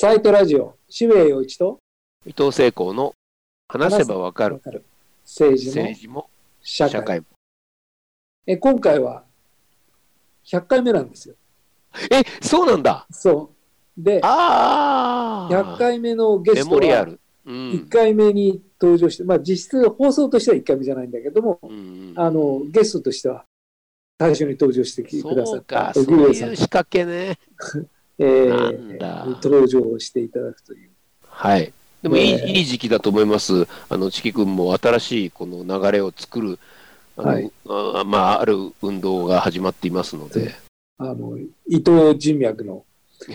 サイトラジオ、渋谷陽一と伊藤聖光の話せばわかる政治も政治も社会も。え今回は100回目なんですよ。え、そうなんだ。そう。で、ああ。100回目のゲメストはモリアル。う1ん。回目に登場して、まあ実質放送としては1回目じゃないんだけども、うんあの、ゲストとしては最初に登場してくださそうったか、そう荻上さんいう仕掛けね。えー、登場していただくという。はい。でもいい,、ねえいい時期だと思います。あの、チキ君も新しいこの流れを作る、あの、はいあまあ、ある運動が始まっていますので。あの、伊藤人脈の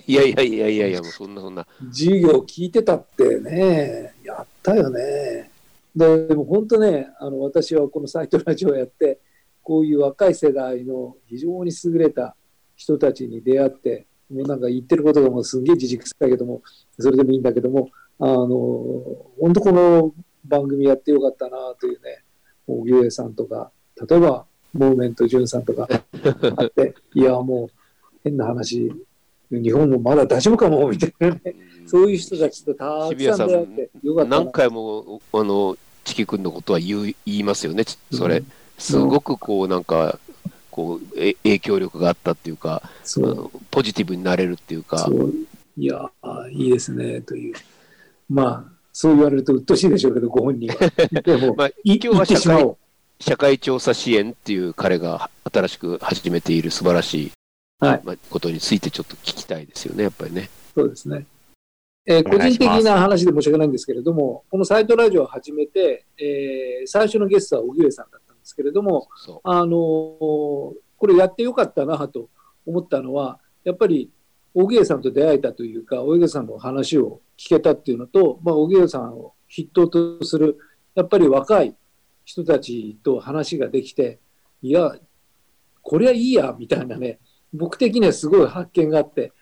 いやいやいやいやいや、もうそんなそんな。授業聞いてたってね、やったよね。ででも本当ね、あの私はこのサイトラジオをやって、こういう若い世代の非常に優れた人たちに出会って、なんか言ってることがもうすんげえじじくさいけども、それでもいいんだけども、あの、本当この番組やってよかったなというね、荻上さんとか、例えば、モーメント潤さんとかあって、いや、もう変な話、日本もまだ大丈夫かも、みたいなね。そういう人たちとたくさん出会ってよかったな何回も、あの、チキ君のことは言う言いますよね、ちそれ。うんすごくこう、なんか、こう、え影響力があったっていうか、そう。ポジティブになれるっていうか。いやーいいですねという。まあそう言われると鬱陶しいでしょうけどご本人は。でも、まあい今日は言ってしまおう。社会調査支援っていう彼が新しく始めている素晴らしい、はい。まあ、ことについてちょっと聞きたいですよね、やっぱりね。そうですね、えー個人的な話で申し訳ないんですけれどもこのサイトラジオを始めて、えー最初のゲストは荻上さんだった。んですけれどもそあのーこれやってよかったなと思ったのはやっぱり荻上さんと出会えたというか荻上さんの話を聞けたっていうのと、まあ、荻上さんを筆頭とするやっぱり若い人たちと話ができていやこれはいいやみたいなね僕的にはすごい発見があって、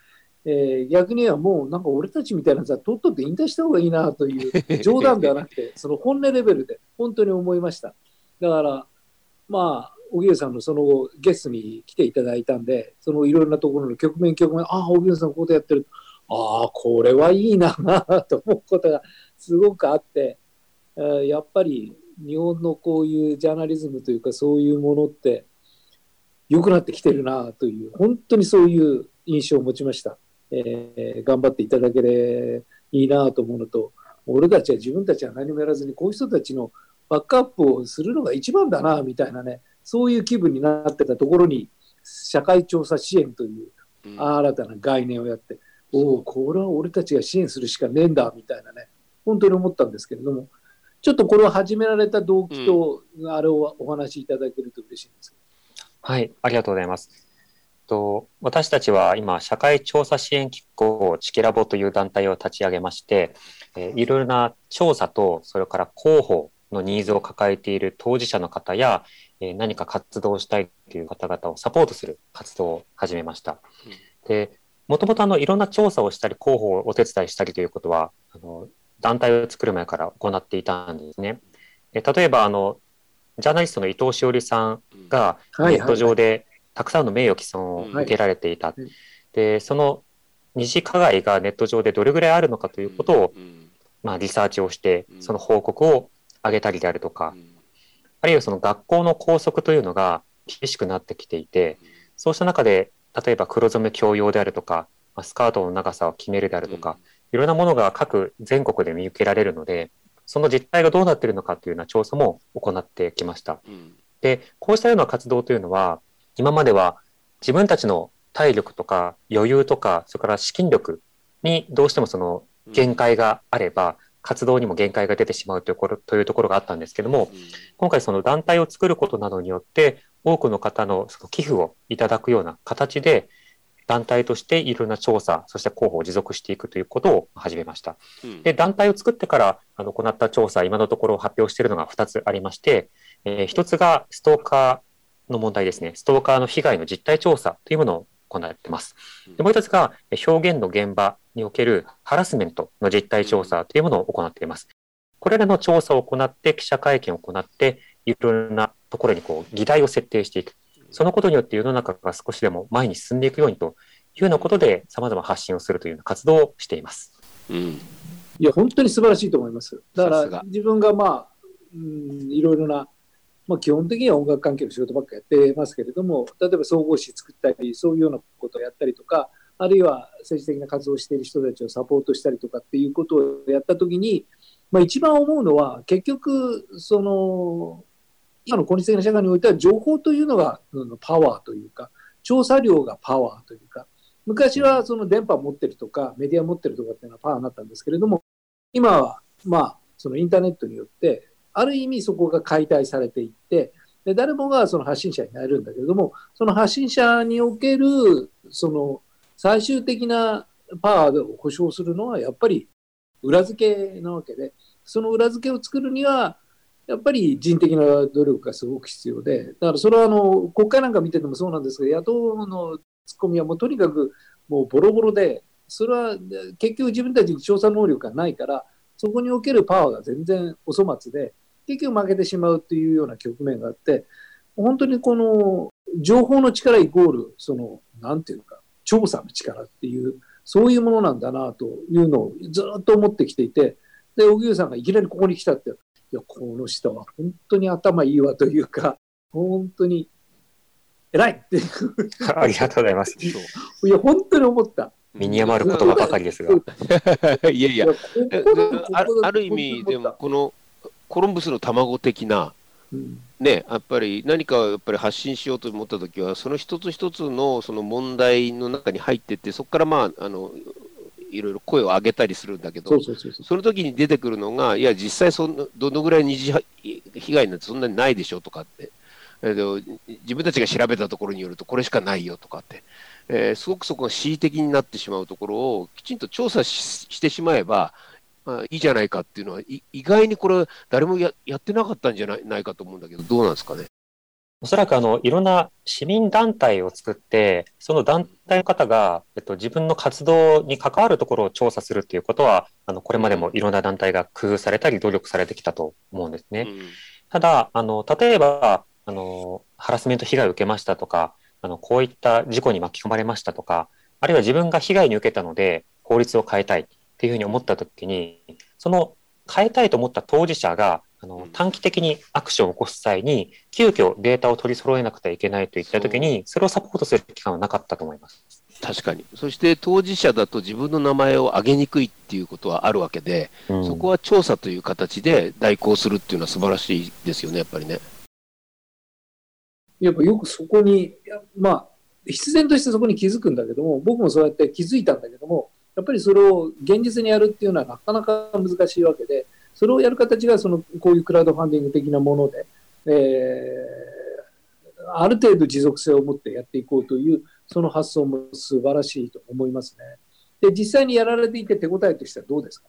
えー逆にはもうなんか俺たちみたいなやつはとっとと引退した方がいいなという冗談ではなくてその本音レベルで本当に思いました。だからまあ荻上さんのその後ゲストに来ていただいたんでそのいろいろなところの局面局面ああ荻上さんこういうことやってる。ああこれはいいなと思うことがすごくあって、えやっぱり日本のこういうジャーナリズムというかそういうものって良くなってきてるなという本当にそういう印象を持ちました、えー頑張っていただけれいいなと思うのと俺たちは自分たちは何もやらずにこういう人たちのバックアップをするのが一番だなみたいなねそういう気分になってたところに社会調査支援というううん新たな概念をやって、おお、これは俺たちが支援するしかねえんだみたいなね、本当に思ったんですけれども、ちょっとこれを始められた動機と、あれをお話しいただけると嬉しいんです。はい、ありがとうございます。と私たちは今、社会調査支援機構チキラボという団体を立ち上げまして、えーいろいろな調査と、それから広報のニーズを抱えている当事者の方や、えー何か活動したいという方々をサポートする活動を始めました。で、もともとあのいろんな調査をしたり、広報をお手伝いしたりということは、あの団体を作る前から行っていたんですね。えー例えばあの、ジャーナリストの伊藤詩織さんがはいネット上でたくさんの名誉毀損を受けられていた。はいで、その二次加害がネット上でどれぐらいあるのかということを、うん。まあ、リサーチをしてう、ん。その報告を上げたりであるとか、あるいはその学校の校則というのが厳しくなってきていて、そうした中で、例えば黒染め強要であるとか、まあスカートの長さを決めるであるとか、いろんなものが各全国で見受けられるので、その実態がどうなっているのかというような調査も行ってきました。うん。で、こうしたような活動というのは、今までは自分たちの体力とか余裕とか、それから資金力にどうしてもその限界があれば、活動にも限界が出てしまうというところというところがあったんですけども、今回その団体を作ることなどによって、多くの方のその寄付をいただくような形で、団体としていろんな調査、そして広報を持続していくということを始めました。うんで、団体を作ってからあの行った調査、今のところ発表しているのが2つありまして、えー1つがストーカーの問題ですね。ストーカーの被害の実態調査というものを行っています。でもう1つがえー表現の現場におけるハラスメントの実態調査というものを行っています。これらの調査を行って、記者会見を行って、いろいろなところにこう議題を設定していく。そのことによって世の中が少しでも前に進んでいくようにとようなことで様々発信をするというような活動をしています。うん。いや、本当に素晴らしいと思います。だから、自分がまあ、うん、いろいろな、まあ、基本的には音楽関係の仕事ばっかやってますけれども、例えば総合誌作ったり、そういうようなことをやったりとか、あるいは政治的な活動をしている人たちをサポートしたりとかっていうことをやったときに、まあ、一番思うのは、結局、その、今の効率的な社会においては、情報というのがパワーというか、調査量がパワーというか、昔はその電波を持ってるとか、メディアを持ってるとかっていうのはパワーになったんですけれども、今は、まあ、そのインターネットによって、ある意味そこが解体されていって、で誰もがその発信者になれるんだけれども、その発信者における、その最終的なパワーを保証するのは、やっぱり裏付けなわけで、その裏付けを作るには、やっぱり人的な努力がすごく必要で、だからそれはあの国会なんか見ててもそうなんですけど、野党のツッコミはもうとにかくもうボロボロで、それは結局自分たちに調査能力がないから、そこにおけるパワーが全然お粗末で、結局負けてしまうというような局面があって、本当にこの情報の力イコール、その、なんていうか、調査の力っていう、そういうものなんだなというのをずっと思ってきていて、で、荻上さんがいきなりここに来たって、いや、この人は本当に頭いいわというか、本当に偉いっていう、ありがとうございます。いや、本当に思った。身に余る言葉ばかりですが。いやいや、ある意味、でも、このコロンブスの卵的な、うんね、やっぱり何かをやっぱり発信しようと思ったときは、その一つ一つのその問題の中に入ってって、そこからまああのいろいろ声を上げたりするんだけど、その時に出てくるのが、いや、実際そんな、どのぐらい二次被害なんてそんなにないでしょとかって、え自分たちが調べたところによると、これしかないよとかって、えーすごくそこが恣意的になってしまうところを、きちんと調査ししてしまえば、まあ、いいじゃないかっていうのは、い意外にこれ、誰もややってなかったんじゃないないかと思うんだけど、どうなんですかね？おそらくあのいろんな市民団体を作って、その団体の方が、えっと、自分の活動に関わるところを調査するっていうことは、あのこれまでもいろんな団体が工夫されたり努力されてきたと思うんですね。うんただ、あの例えばあの、ハラスメント被害を受けましたとか、あのこういった事故に巻き込まれましたとか、あるいは自分が被害に受けたので法律を変えたいっていうふうに思ったときに、その変えたいと思った当事者があの短期的にアクションを起こす際に、急遽データを取り揃えなくてはいけないといったときに、それをサポートする期間はなかったと思います。確かに。そして当事者だと自分の名前を挙げにくいっていうことはあるわけで、うんそこは調査という形で代行するっていうのは素晴らしいですよね、やっぱりね。やっぱよくそこに、いやまあ、必然としてそこに気づくんだけども、僕もそうやって気づいたんだけども、やっぱりそれを現実にやるっていうのはなかなか難しいわけで、それをやる形がそのこういうクラウドファンディング的なもので、えーある程度持続性を持ってやっていこうという、その発想も素晴らしいと思いますね。で、実際にやられていて手応えとしてはどうですか？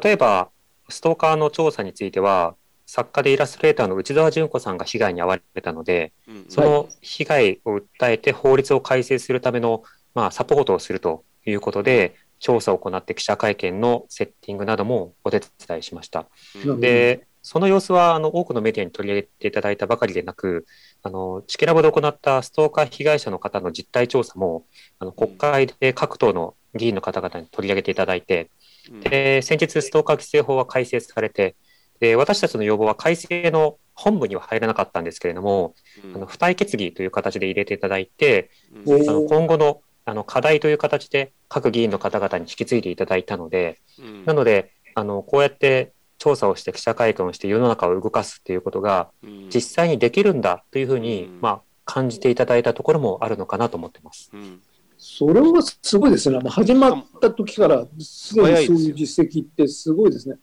例えば、ストーカーの調査については、作家でイラストレーターの内澤純子さんが被害に遭われたので、うん。その被害を訴えて法律を改正するための、まあ、サポートをするということで、調査を行って記者会見のセッティングなどもお手伝いしました。うん。で、その様子はあの多くのメディアに取り上げていただいたばかりでなく、あのチケラボで行ったストーカー被害者の方の実態調査も、あの国会で各党の議員の方々に取り上げていただいて、うん。で先日、ストーカー規制法は改正されて、で私たちの要望は改正の本部には入らなかったんですけれども、うん。あの付帯決議という形で入れていただいて、うんあの今後のあの課題という形で各議員の方々に引き継いでいただいたので、うんなので、あのこうやって調査をして記者会見をして世の中を動かすっていうことがうん実際にできるんだというふうに、うんまあ、感じていただいたところもあるのかなと思ってます。うんそれはすごいですね。もう始まった時から、すでにそういう実績ってすごいですね。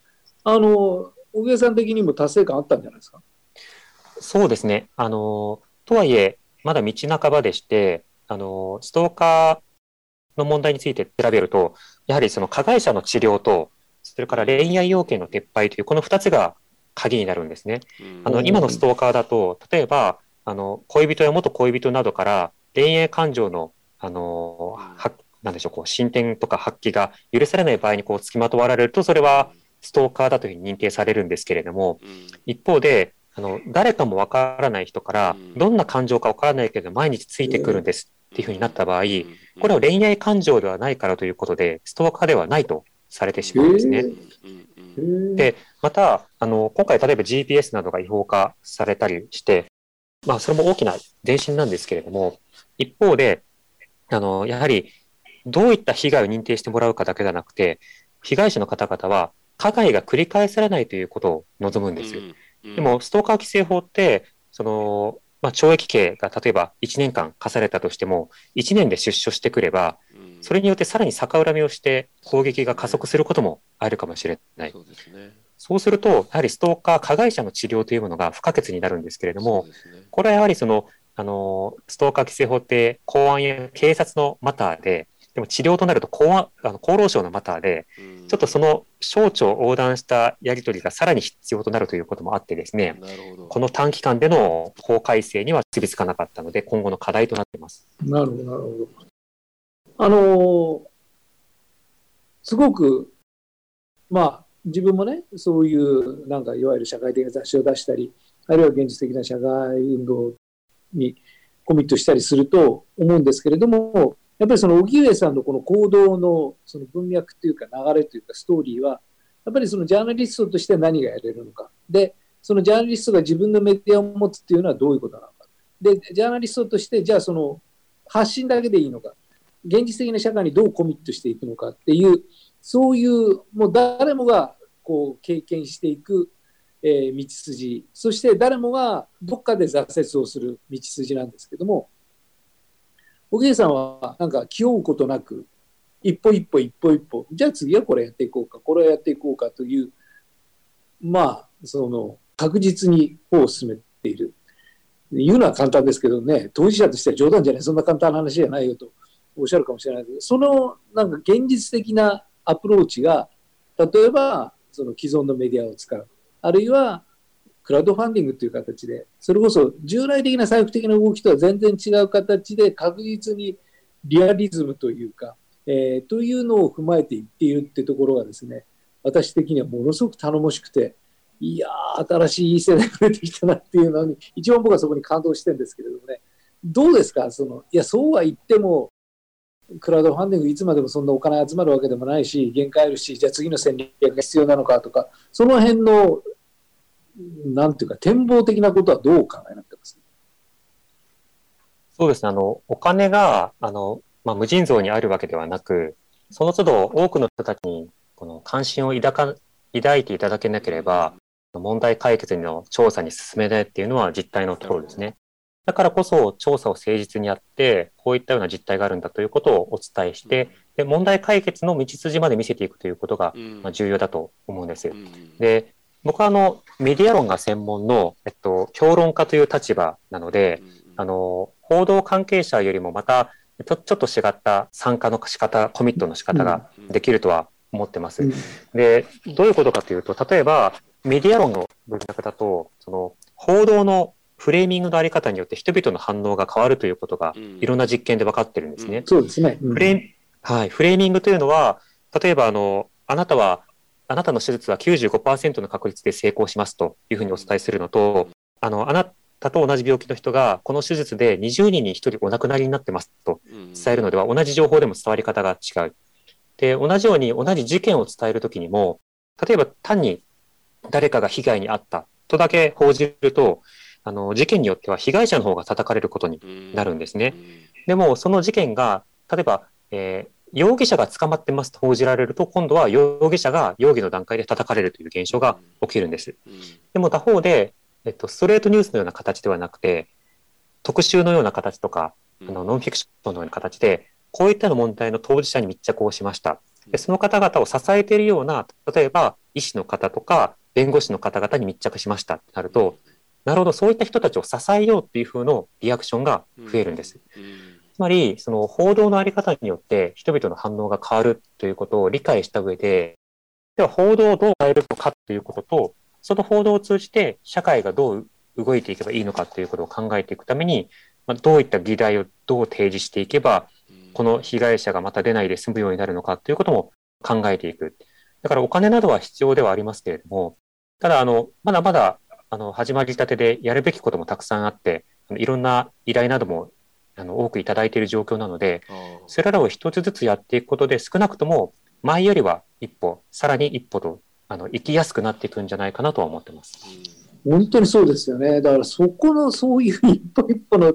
あの、小木さん的にも達成感あったんじゃないですか？そうですね。あの、とはいえ、まだ道半ばでして、あの、ストーカーの問題について調べると、やはりその加害者の治療と、それから恋愛要件の撤廃という、この2つが鍵になるんですね。うん。あの、今のストーカーだと、例えば、あの、恋人や元恋人などから恋愛感情の、あの、はなんでしょう、こう、進展とか発揮が許されない場合にこう、付きまとわれると、それはストーカーだというふうに認定されるんですけれども、うん。一方で、あの、誰かもわからない人からうん、どんな感情かわからないけど、毎日ついてくるんですっていうふうになった場合、これは恋愛感情ではないからということで、ストーカーではないとされてしまうんですね。で、また、あの、今回例えば GPS などが違法化されたりして、まあ、それも大きな前進なんですけれども、一方で、あの、やはり、どういった被害を認定してもらうかだけではなくて、被害者の方々は、加害が繰り返されないということを望むんです。でも、ストーカー規制法って、その、まあ、懲役刑が例えば1年間課されたとしても、1年で出所してくれば、それによってさらに逆恨みをして攻撃が加速することもあるかもしれない。そうですね。そうすると、やはりストーカー、加害者の治療というものが不可欠になるんですけれども、ね、これはやはりその、あの、ストーカー規制法って公安や警察のマターで、でも治療となると公安あの厚労省のマターで、ちょっとその省庁横断したやり取りがさらに必要となるということもあってですね、この短期間での法改正には結びつかなかったので、今後の課題となっています。なるほど、なるほど。あのすごく、まあ、自分もね、そういう、なんか、いわゆる社会的な雑誌を出したり、あるいは現実的な社会運動にコミットしたりすると思うんですけれども、やっぱりその荻上さんのこの行動のその文脈というか流れというかストーリーは、やっぱりそのジャーナリストとして何がやれるのか。で、そのジャーナリストが自分のメディアを持つっていうのはどういうことなのか。で、ジャーナリストとして、じゃあその発信だけでいいのか。現実的な社会にどうコミットしていくのかっていう、そういう、もう誰もがこう経験していく、えー、道筋、そして誰もがどっかで挫折をする道筋なんですけども、おげいさんはなんか気負うことなく、一歩一歩一歩一歩、じゃあ次はこれやっていこうか、これをやっていこうかという、まあ、その確実に歩を進めている。言うのは簡単ですけどね、当事者としては冗談じゃない、そんな簡単な話じゃないよとおっしゃるかもしれないけど、そのなんか現実的なアプローチが、例えばその既存のメディアを使う、あるいはクラウドファンディングという形で、それこそ従来的な財布的な動きとは全然違う形で確実にリアリズムというか、えー、というのを踏まえていっているってところがですね、私的にはものすごく頼もしくて、いやー、新しいいい世代が出てきたなっていうのに、一番僕はそこに感動してるんですけれどもね、どうですか？その、いや、そうは言っても、クラウドファンディングいつまでもそんなお金集まるわけでもないし、限界あるし、じゃあ次の戦略が必要なのかとか、その辺の、なんていうか、展望的なことはどう考えなってますそうですね、あの、お金が、あの、まあ、無尽蔵にあるわけではなく、その都度多くの人たちにこの関心を抱か抱いていただけなければ、問題解決の調査に進めないっていうのは実態のところですね。だからこそ調査を誠実にやって、こういったような実態があるんだということをお伝えして、で問題解決の道筋まで見せていくということが、ま重要だと思うんです。で、僕はあのメディア論が専門の、えっと、評論家という立場なので、あの報道関係者よりもまたちょちょっと違った参加の仕方、コミットの仕方ができるとは思ってます。で、どういうことかというと、例えばメディア論の文脈だと、その報道のフレーミングのあり方によって人々の反応が変わるということが、いろんな実験で分かってるんですね。そうですね。フレーはい、フレーミングというのは、例えばあの、あなたは、あなたの手術は95%の確率で成功しますというふうにお伝えするのと、あの、あなたと同じ病気の人が、この手術で20人に1人お亡くなりになってますと伝えるのでは、同じ情報でも伝わり方が違う。で、同じように同じ事件を伝えるときにも、例えば単に誰かが被害に遭ったとだけ報じると、あの、事件によっては被害者の方が叩かれることになるんですね。でも、その事件が、例えば、えー、容疑者が捕まってますと報じられると、今度は容疑者が容疑の段階で叩かれるという現象が起きるんです。でも他方で、えっと、ストレートニュースのような形ではなくて、特集のような形とか、あのノンフィクションのような形で、こういったの問題の当事者に密着をしました。でその方々を支えているような、例えば医師の方とか弁護士の方々に密着しましたってなると、なるほど、そういった人たちを支えようっていう風のリアクションが増えるんです。つまり、その報道のあり方によって人々の反応が変わるということを理解した上で、では報道をどう変えるのかということと、その報道を通じて社会がどう動いていけばいいのかということを考えていくために、まあ、どういった議題をどう提示していけば、この被害者がまた出ないで済むようになるのかということも考えていく。だからお金などは必要ではありますけれども、ただ、あの、まだまだあの、始まりたてでやるべきこともたくさんあって、いろんな依頼などもあの多くいただいている状況なので、それらを一つずつやっていくことで少なくとも前よりは一歩、さらに一歩とあの行きやすくなっていくんじゃないかなとは思ってます。本当にそうですよね。だからそこのそういう一歩一歩の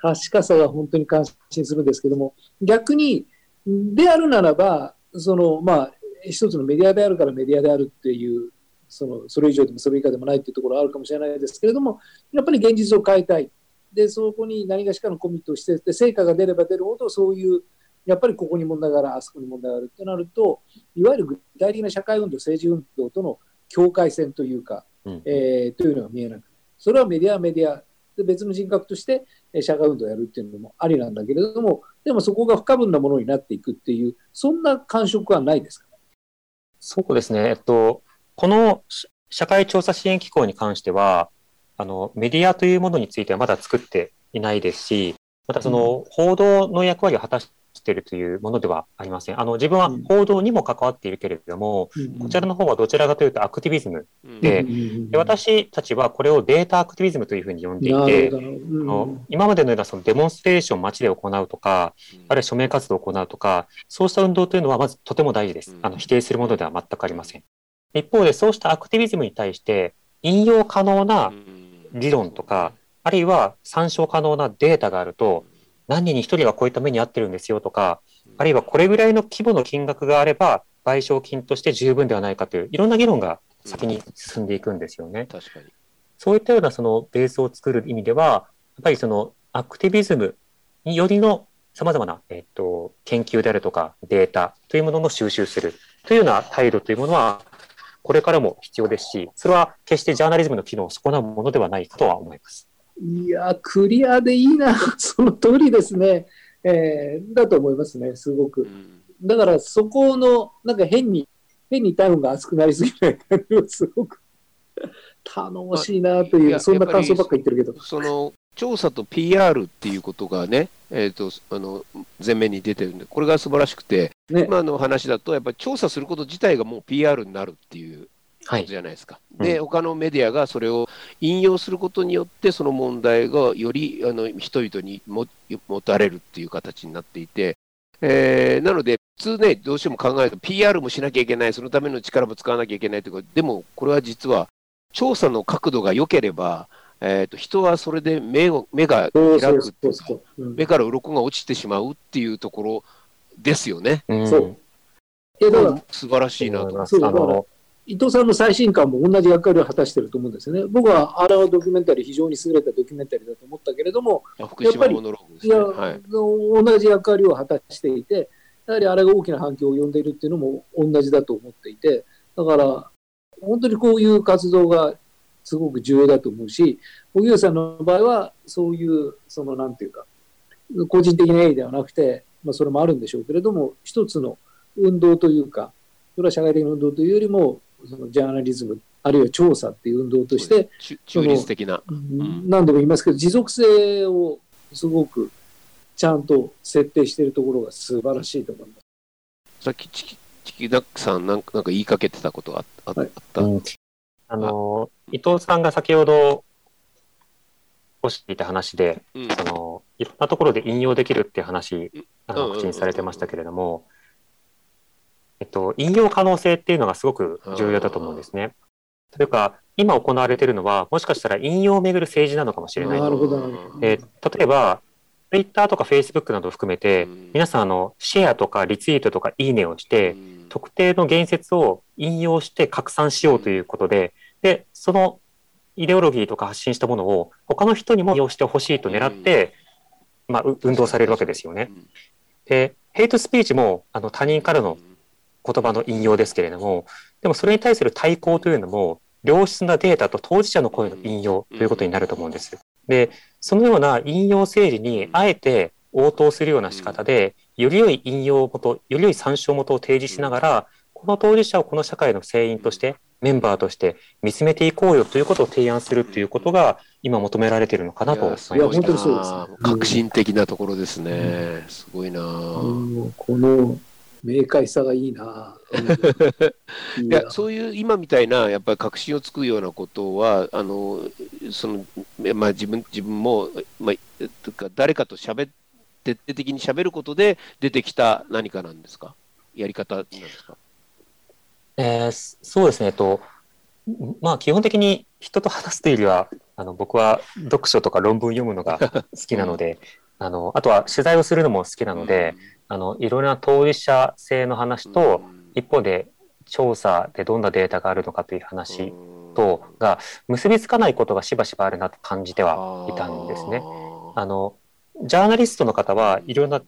確かさが本当に感心するんですけども、逆に、であるならば、その、まあ、一つのメディアであるからメディアであるっていう、その、それ以上でもそれ以下でもないっていうところはあるかもしれないですけれども、やっぱり現実を変えたい。で、そこに何がしかのコミットをして、で、成果が出れば出るほど、そういう、やっぱりここに問題がある、あそこに問題があるってなると、いわゆる具体的な社会運動、政治運動との境界線というか、うんえーというのが見えなくそれはメディアはメディアで別の人格としてえー社会運動をやるっていうのもありなんだけれどもでもそこが不可分なものになっていくっていうそんな感触はないですか？そうですね。えっと、このし社会調査支援機構に関しては、あの、メディアというものについてはまだ作っていないですし、またその報道の役割を果たしているというものではありません。あの、自分はうん。報道にも関わっているけれども、こちらの方はどちらかというとアクティビズムうんでうんうんうん。で私たちはこれをデータアクティビズムというふうに呼んでいなてうんあの今までのようなそのデモンストレーションを街で行うとか、あるいは署名活動を行うとか、そうした運動というのはまずとても大事です。うん。あの否定するものでは全くありません。一方でそうしたアクティビズムに対して引用可能な理論とか、あるいは参照可能なデータがあると、何人に一人がこういった目に遭ってるんですよとか、あるいはこれぐらいの規模の金額があれば賠償金として十分ではないかといういろんな議論が先に進んでいくんですよね。確かに。そういったようなそのベースを作る意味では、やっぱりそのアクティビズムによりの様々な、えっと、研究であるとかデータというものの収集するというような態度というものは、これからも必要ですし、それは決してジャーナリズムの機能を損なうものではないかとは思います。いやクリアでいいな その通りですね、えーだと思いますねすごくうんだからそこのなんか変に変に体温が熱くなりすぎない感じはすごく頼もしいなという、そんな感想ばっかり言ってるけど。その調査と PR っていうことがね、えー、とあの前面に出てるんで、これが素晴らしくて、ね、今の話だと、やっぱり調査すること自体がもう PR になるっていうはい。ことじゃないですか。うんで、他のメディアがそれを引用することによって、その問題がよりあの人々にも持たれるっていう形になっていて、えーなので、普通ね、どうしても考えると、PR もしなきゃいけない、そのための力も使わなきゃいけないというか、でもこれは実は、調査の角度が良ければ、えー、と人はそれで目を目が開くっていうか目から鱗が落ちてしまうっていうところですよね。うんそうら素晴らしいなと思う。そうだあの、伊藤さんの最新刊も同じ役割を果たしていると思うんですよね。僕はあれはドキュメンタリー、非常に優れたドキュメンタリーだと思ったけれども、あ福島モノローグですいや、ね。はい。同じ役割を果たしていて、やはりあれが大きな反響を呼んでいるっていうのも同じだと思っていて、だから、本当にこういう活動がすごく重要だと思うし、荻上さんの場合は、そういう、そのなんていうか、個人的な意義ではなくて、まあ、それもあるんでしょうけれども、一つの運動というか、それは社会的な運動というよりも、そのジャーナリズム、あるいは調査っていう運動として、中中立的な。うん何度も言いますけど、持続性をすごくちゃんと設定しているところが素晴らしいと思います。さっきチキチキダックさんなんかなんか言いかけてたことがああはいあった。うんあの、伊藤さんが先ほどおっしゃっていた話で、うん。その、いろんなところで引用できるっていう話、あの、口にされてましたけれども、えっと、引用可能性っていうのがすごく重要だと思うんですね。というか、今行われているのは、もしかしたら引用をめぐる政治なのかもしれない。なと。るほど。なるほどで例えば、Twitter とか Facebook などを含めて、うん。皆さん、あの、シェアとかリツイートとかいいねをして、うん特定の言説を引用して拡散しようということで、で、そのイデオロギーとか発信したものを他の人にも利用してほしいと狙って、まあ、う運動されるわけですよね。。で、ヘイトスピーチもあの他人からの言葉の引用ですけれども、でもそれに対する対抗というのも、良質なデータと当事者の声の引用ということになると思うんです。で、そのような引用政治にあえて応答するような仕方で、より良い引用元、より良い参照元を提示しながら、この当事者をこの社会の成員として、メンバーとして見つめていこうよということを提案するということが、今求められているのかなと思いました。いや本当にそうです革新的なところですね。すごいな。あのこの明快さがいいな。いやそういう今みたいなやっぱり確信をつくようなことはあのその、まあ、自分自分も、まあ、とか誰かと喋徹底的に喋ることで出てきた何かなんですか？やり方なんですか？えー、そうですね、えっと、まあ基本的に人と話すというよりは、あの僕は読書とか論文読むのが 好きなので、あのあとは取材をするのも好きなので、あのいろいろな当事者性の話と、一方で調査でどんなデータがあるのかという話とが結びつかないことがしばしばあるなと感じてはいたんですね。あのジャーナリストの方はいろんな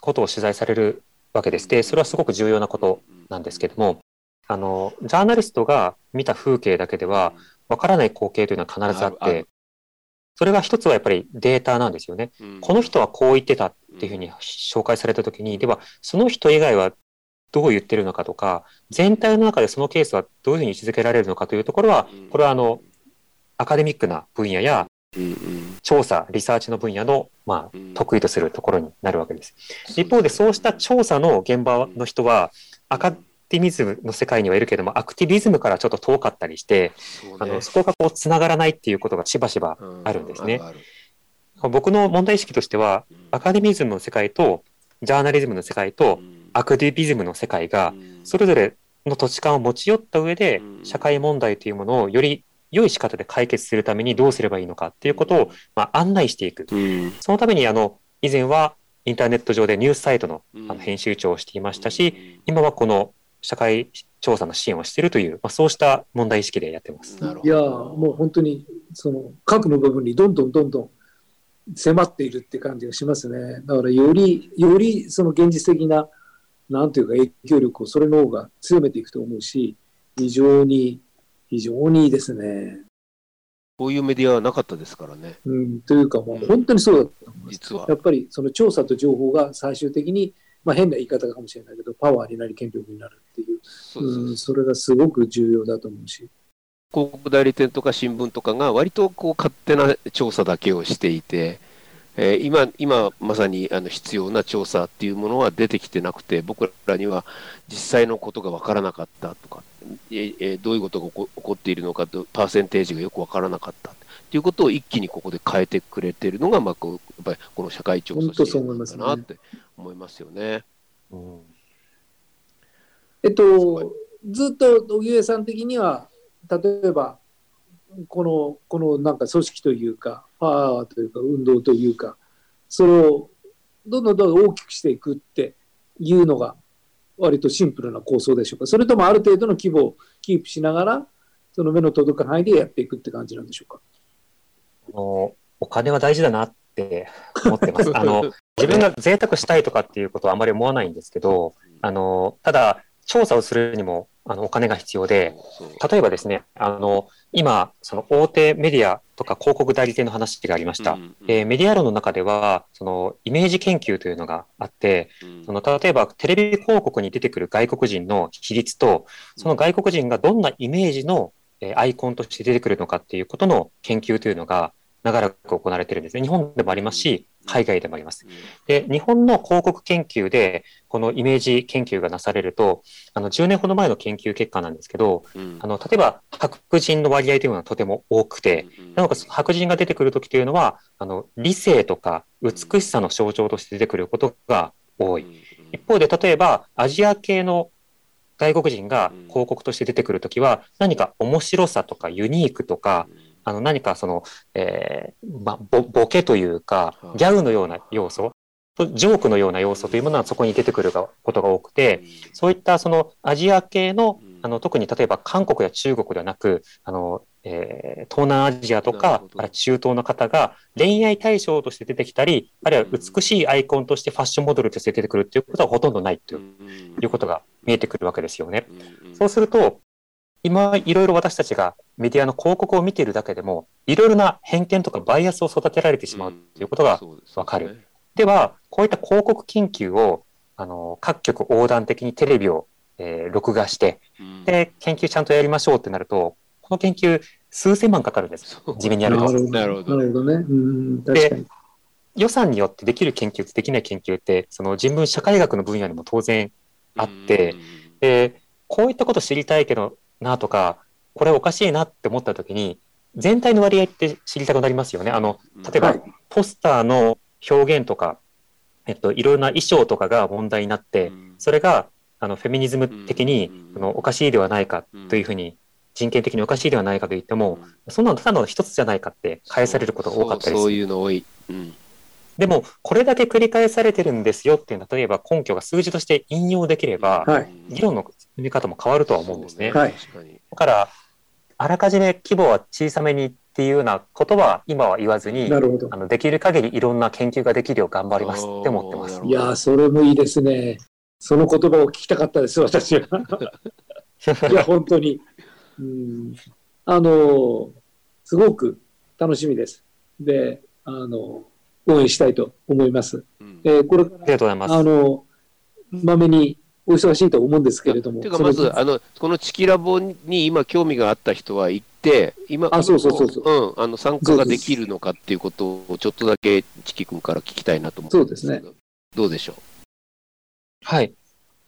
ことを取材されるわけです。で、それはすごく重要なことなんですけども、あの、ジャーナリストが見た風景だけでは、わからない光景というのは必ずあって、それが一つはやっぱりデータなんですよね。この人はこう言ってたっていうふうに紹介されたときに、では、その人以外はどう言ってるのかとか、全体の中でそのケースはどういうふうに位置づけられるのかというところは、これはあの、アカデミックな分野や、調査、リサーチの分野の、まあ、得意とするところになるわけです。一方で、そうした調査の現場の人は、アカティミズムの世界にはいるけども、アクティビズムからちょっと遠かったりして、そ、ね、あのそこがこうつながらないっていうことがしばしばあるんですね。僕の問題意識としては、アカデミズムの世界と、ジャーナリズムの世界と、アクティビズムの世界が、それぞれの土地感を持ち寄った上で、社会問題というものをより良い仕方で解決するためにどうすればいいのかっていうことを、まあ、案内していく。そのために、あの、以前はインターネット上でニュースサイトのあの編集長をしていましたし、今はこの社会調査の支援をしているという、まあ、そうした問題意識でやってます。いやもう本当にその核の部分にどんどんどんどん迫っているって感じがしますね。だからよりよりその現実的ななんというか影響力をそれの方が強めていくと思うし非常に非常にいいですね。こういうメディアはなかったですからね。うん、というかもう本当にそうだと思います。実はやっぱりその調査と情報が最終的にまあ、変な言い方かもしれないけど、パワーになり、権力になるっていう、うん、それがすごく重要だと思うし。広告代理店とか新聞とかが割とこう勝手な調査だけをしていて、えー、今今まさにあの必要な調査っていうものは出てきてなくて僕らには実際のことが分からなかったとか、えー、どういうことが起こっているのかとパーセンテージがよく分からなかった。ということを一気にここで変えてくれてるのが、まあ、こうやっぱりこの社会調査支援なのかなって思いますよね。うん、えっと、ずっと荻上さん的には、例えば、この、このなんか組織というか、パワーというか、運動というか、それをどんどんどんどん大きくしていくっていうのが、割とシンプルな構想でしょうか。それともある程度の規模をキープしながら、その目の届く範囲でやっていくって感じなんでしょうか。あのお金は大事だなって思ってます。あの自分が贅沢したいとかっていうことはあまり思わないんですけど、あのただ調査をするにもあのお金が必要で、例えばですね、あの今、その大手メディアとか広告代理店の話がありました。うんうん、えメディア論の中では、そのイメージ研究というのがあって、うん、その例えばテレビ広告に出てくる外国人の比率と、その外国人がどんなイメージのアイコンとして出てくるのかっていうことの研究というのが、長らく行われているんですね。日本でもありますし、海外でもあります。で、日本の広告研究で、このイメージ研究がなされると、あの、10年ほど前の研究結果なんですけど、うん、あの、例えば、白人の割合というのはとても多くて、なおかつ白人が出てくるときというのは、あの、理性とか美しさの象徴として出てくることが多い。一方で、例えば、アジア系の外国人が広告として出てくるときは、何か面白さとかユニークとか、あの何かその、えーまボ、ボケというか、ギャグのような要素、ジョークのような要素というものはそこに出てくることが多くて、そういったそのアジア系の、あの特に例えば韓国や中国ではなく、あのえー、東南アジアとか、中東の方が恋愛対象として出てきたり、あるいは美しいアイコンとしてファッションモデルとして出てくるっていうことはほとんどないということが見えてくるわけですよね。そうすると、今いろいろ私たちがメディアの広告を見ているだけでも、いろいろな偏見とかバイアスを育てられてしまうということがわかる。うんでね、では、こういった広告研究を、あの、各局横断的にテレビを、えー、録画して、で、研究ちゃんとやりましょうってなると、この研究数千万かかるんです。地味にやると。なるほど。なるほどね。うん、で、予算によってできる研究とできない研究って、その人文社会学の分野にも当然あって、で、こういったこと知りたいけどなとか、これおかしいなって思った時に、全体の割合って知りたくなりますよね。あの、例えば、はい。ポスターの表現とか、えっと、いろいろな衣装とかが問題になって、それが、あの、フェミニズム的に、あの、おかしいではないかというふうに、人権的におかしいではないかと言っても、そんなのただの一つじゃないかって返されることが多かったりする。いうの多い。うん。でも、これだけ繰り返されてるんですよっていうのは、例えば根拠が数字として引用できれば、はい。議論の見方も変わるとは思うんですね。はいだから、あらかじめ規模は小さめにっていうようなことは今は言わずに、なるほどあ。のできる限りいろんな研究ができるよう頑張りますって思ってますお。いやー、それもいいですね。その言葉を聞きたかったです、私は。いや、本当に。うん、あの、すごく楽しみです。で、あの、応援したいと思います。うんえーこれかありがとうございます。ら、あの、まめにお忙しいと思うんですけれども。ていうかまずあのこのチキラボに今興味があった人は行って今あそうそうそうそううん、あの参加ができるのかっていうことをちょっとだけチキ君から聞きたいなと思うんですけどどうでしょはい。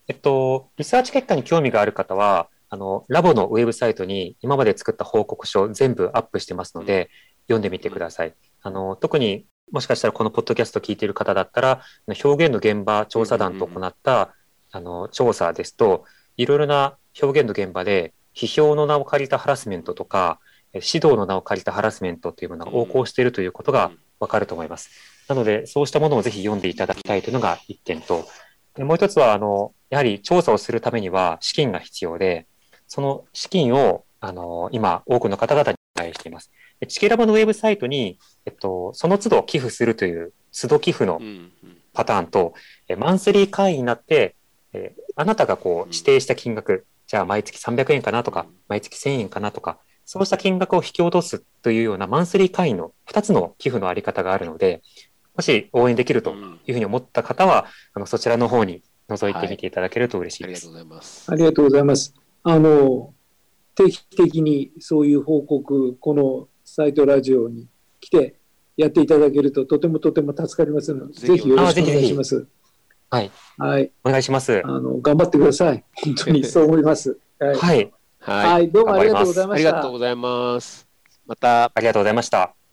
えっと、リサーチ結果に興味がある方は、あの、ラボのウェブサイトに今まで作った報告書全部アップしてますので、読んでみてください。あの、特にもしかしたらこのポッドキャスト聞いている方だったら、表現の現場調査団と行った、あの、調査ですと、いろいろな表現の現場で、批評の名を借りたハラスメントとか、え指導の名を借りたハラスメントというものが横行しているということがわかると思います。なので、そうしたものをぜひ読んでいただきたいというのが一点と、でもう一つは、あの、やはり調査をするためには資金が必要で、その資金を、あの、今、多くの方々にお願いしています。でチケラボのウェブサイトに、えっと、その都度寄付するという、都度寄付のう、うんうんパターンと、えマンスリー会員になって、えーあなたがこう指定した金額、じゃあ毎月300円かなとかうん、毎月1000円かなとか、そうした金額を引き落とすというようなマンスリー会員の2つの寄付のあり方があるので、もし応援できるとうんいうふうに思った方は、あのそちらの方に覗いてみていただけると嬉しいです。ありがとうございます。ありがとうございます。あの、定期的にそういう報告、このサイトラジオに来てやっていただけるととてもとても助かりますので、ぜひぜひよろしくお願いします。はい。はい。お願いしますあ。の、頑張ってください。本当にそう思います。はい。はい。はい、はい、どうもありがとうございましたありがとう。ございます。また。ありがとうございました。